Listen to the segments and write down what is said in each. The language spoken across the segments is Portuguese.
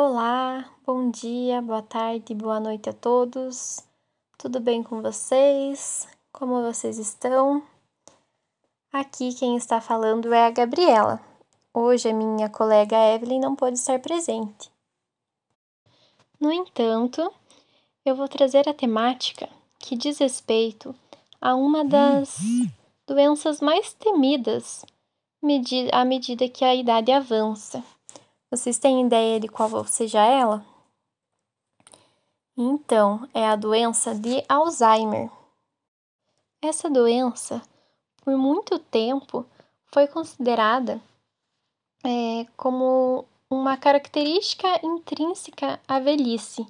Olá, bom dia, boa tarde, boa noite a todos. Tudo bem com vocês? Como vocês estão? Aqui quem está falando é a Gabriela. Hoje a minha colega Evelyn não pôde estar presente. No entanto, eu vou trazer a temática que diz respeito a uma das doenças mais temidas à medida que a idade avança vocês têm ideia de qual seja ela? Então, é a doença de Alzheimer. Essa doença, por muito tempo, foi considerada é, como uma característica intrínseca à velhice.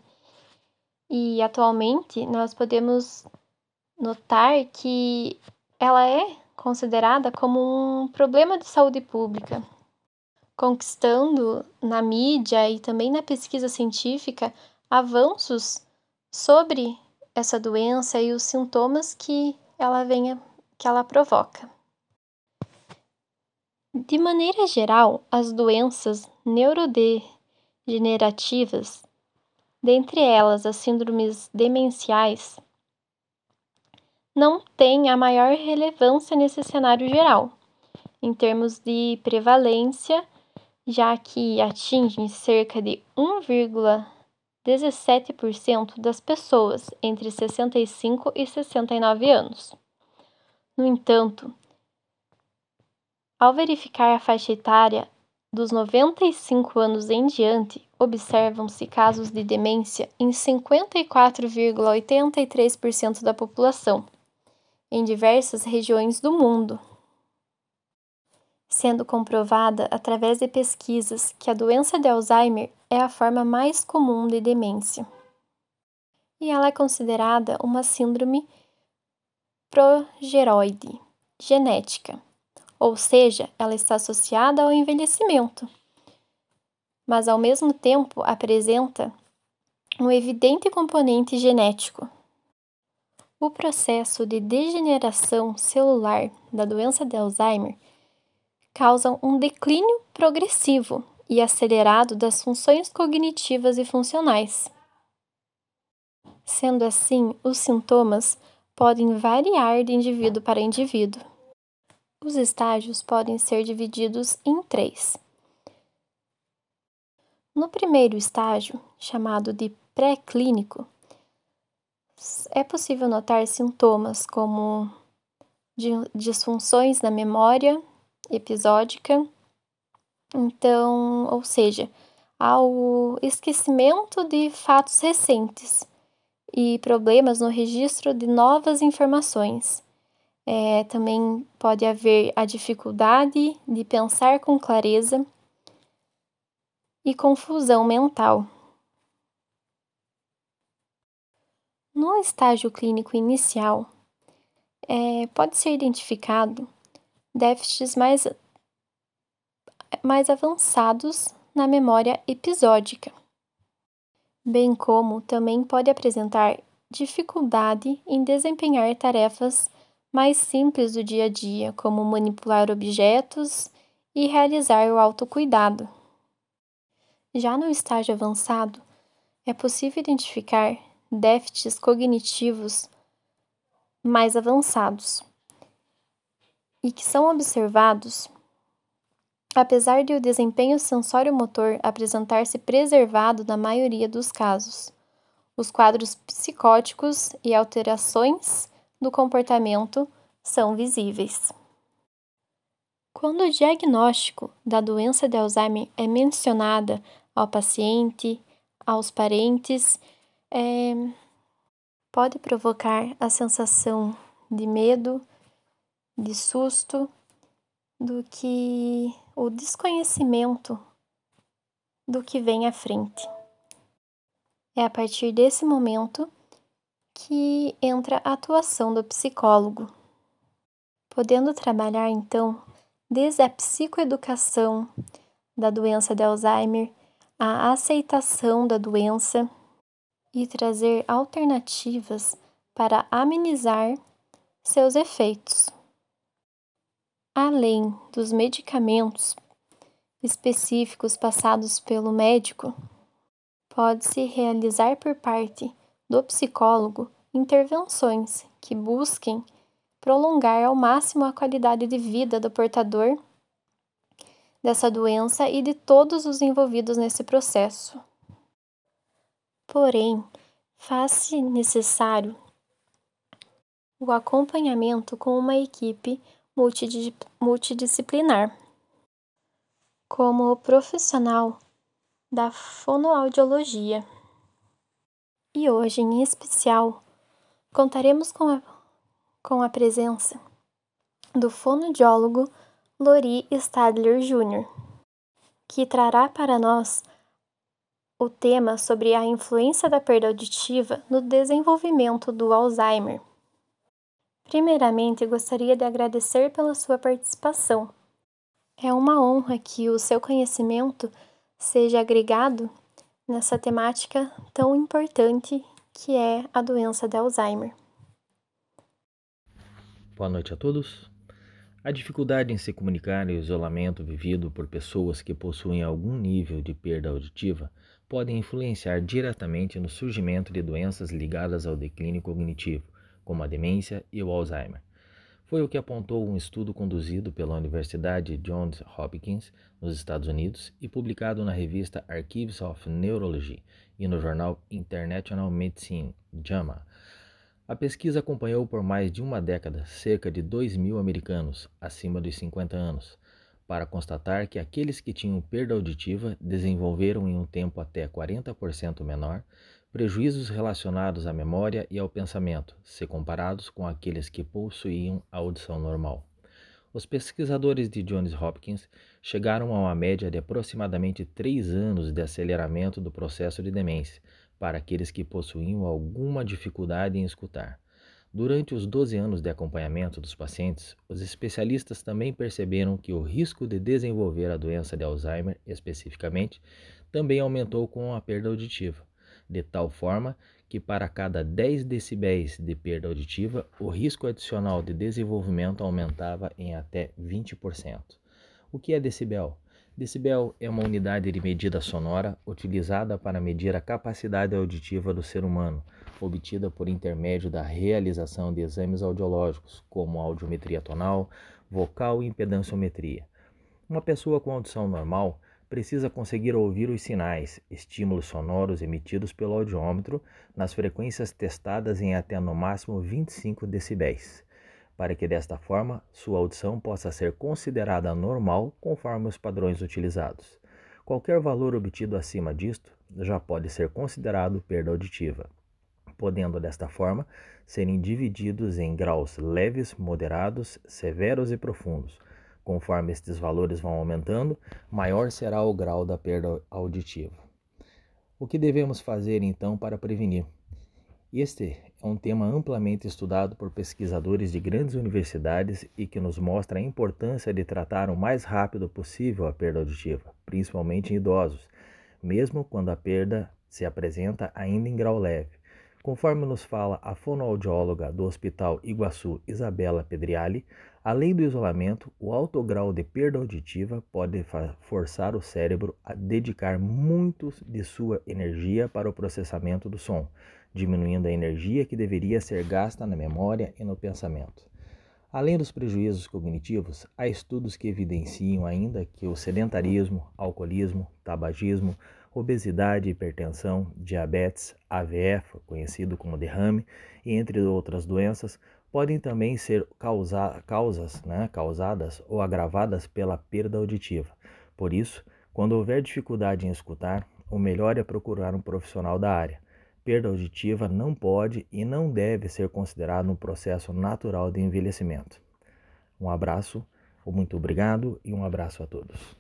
E atualmente nós podemos notar que ela é considerada como um problema de saúde pública conquistando na mídia e também na pesquisa científica avanços sobre essa doença e os sintomas que ela venha que ela provoca. De maneira geral, as doenças neurodegenerativas, dentre elas as síndromes demenciais, não têm a maior relevância nesse cenário geral, em termos de prevalência já que atinge cerca de 1,17% das pessoas entre 65 e 69 anos. No entanto, ao verificar a faixa etária dos 95 anos em diante, observam-se casos de demência em 54,83% da população, em diversas regiões do mundo sendo comprovada através de pesquisas que a doença de Alzheimer é a forma mais comum de demência. E ela é considerada uma síndrome progeroide genética, ou seja, ela está associada ao envelhecimento, mas ao mesmo tempo apresenta um evidente componente genético. O processo de degeneração celular da doença de Alzheimer causam um declínio progressivo e acelerado das funções cognitivas e funcionais. Sendo assim, os sintomas podem variar de indivíduo para indivíduo. Os estágios podem ser divididos em três. No primeiro estágio, chamado de pré-clínico, é possível notar sintomas como disfunções na memória, episódica. Então, ou seja, ao esquecimento de fatos recentes e problemas no registro de novas informações. É, também pode haver a dificuldade de pensar com clareza e confusão mental. No estágio clínico inicial, é, pode ser identificado déficits mais, mais avançados na memória episódica, bem como também pode apresentar dificuldade em desempenhar tarefas mais simples do dia a dia, como manipular objetos e realizar o autocuidado. Já no estágio avançado, é possível identificar déficits cognitivos mais avançados, e que são observados, apesar de o desempenho sensório-motor apresentar-se preservado na maioria dos casos. Os quadros psicóticos e alterações do comportamento são visíveis. Quando o diagnóstico da doença de Alzheimer é mencionada ao paciente, aos parentes, é, pode provocar a sensação de medo, de susto do que o desconhecimento do que vem à frente. É a partir desse momento que entra a atuação do psicólogo, podendo trabalhar então desde a psicoeducação da doença de Alzheimer, a aceitação da doença e trazer alternativas para amenizar seus efeitos além dos medicamentos específicos passados pelo médico, pode-se realizar por parte do psicólogo intervenções que busquem prolongar ao máximo a qualidade de vida do portador dessa doença e de todos os envolvidos nesse processo. Porém, faz-se necessário o acompanhamento com uma equipe multidisciplinar, como profissional da fonoaudiologia. E hoje, em especial, contaremos com a, com a presença do fonoaudiólogo Lori Stadler Jr., que trará para nós o tema sobre a influência da perda auditiva no desenvolvimento do Alzheimer. Primeiramente, gostaria de agradecer pela sua participação. É uma honra que o seu conhecimento seja agregado nessa temática tão importante que é a doença de Alzheimer. Boa noite a todos. A dificuldade em se comunicar e o isolamento vivido por pessoas que possuem algum nível de perda auditiva podem influenciar diretamente no surgimento de doenças ligadas ao declínio cognitivo, como a demência e o Alzheimer. Foi o que apontou um estudo conduzido pela Universidade Johns Hopkins, nos Estados Unidos, e publicado na revista Archives of Neurology e no jornal International Medicine, JAMA. A pesquisa acompanhou por mais de uma década cerca de 2 mil americanos acima dos 50 anos para constatar que aqueles que tinham perda auditiva desenvolveram em um tempo até 40% menor prejuízos relacionados à memória e ao pensamento, se comparados com aqueles que possuíam a audição normal. Os pesquisadores de Johns Hopkins chegaram a uma média de aproximadamente 3 anos de aceleramento do processo de demência para aqueles que possuíam alguma dificuldade em escutar. Durante os 12 anos de acompanhamento dos pacientes, os especialistas também perceberam que o risco de desenvolver a doença de Alzheimer, especificamente, também aumentou com a perda auditiva, de tal forma que para cada 10 decibéis de perda auditiva, o risco adicional de desenvolvimento aumentava em até 20%. O que é decibel? Decibel é uma unidade de medida sonora utilizada para medir a capacidade auditiva do ser humano obtida por intermédio da realização de exames audiológicos, como audiometria tonal, vocal e impedanciometria. Uma pessoa com audição normal precisa conseguir ouvir os sinais, estímulos sonoros emitidos pelo audiômetro nas frequências testadas em até no máximo 25 decibéis, para que desta forma sua audição possa ser considerada normal conforme os padrões utilizados. Qualquer valor obtido acima disto já pode ser considerado perda auditiva podendo desta forma serem divididos em graus leves, moderados, severos e profundos. Conforme estes valores vão aumentando, maior será o grau da perda auditiva. O que devemos fazer então para prevenir? Este é um tema amplamente estudado por pesquisadores de grandes universidades e que nos mostra a importância de tratar o mais rápido possível a perda auditiva, principalmente em idosos, mesmo quando a perda se apresenta ainda em grau leve. Conforme nos fala a fonoaudióloga do Hospital Iguaçu, Isabela Pedriali, além do isolamento, o alto grau de perda auditiva pode forçar o cérebro a dedicar muito de sua energia para o processamento do som, diminuindo a energia que deveria ser gasta na memória e no pensamento. Além dos prejuízos cognitivos, há estudos que evidenciam ainda que o sedentarismo, alcoolismo, tabagismo, obesidade, hipertensão, diabetes, AVF, conhecido como derrame, e entre outras doenças, podem também ser causa, causas, né, causadas ou agravadas pela perda auditiva. Por isso, quando houver dificuldade em escutar, o melhor é procurar um profissional da área. Perda auditiva não pode e não deve ser considerado um processo natural de envelhecimento. Um abraço, muito obrigado e um abraço a todos.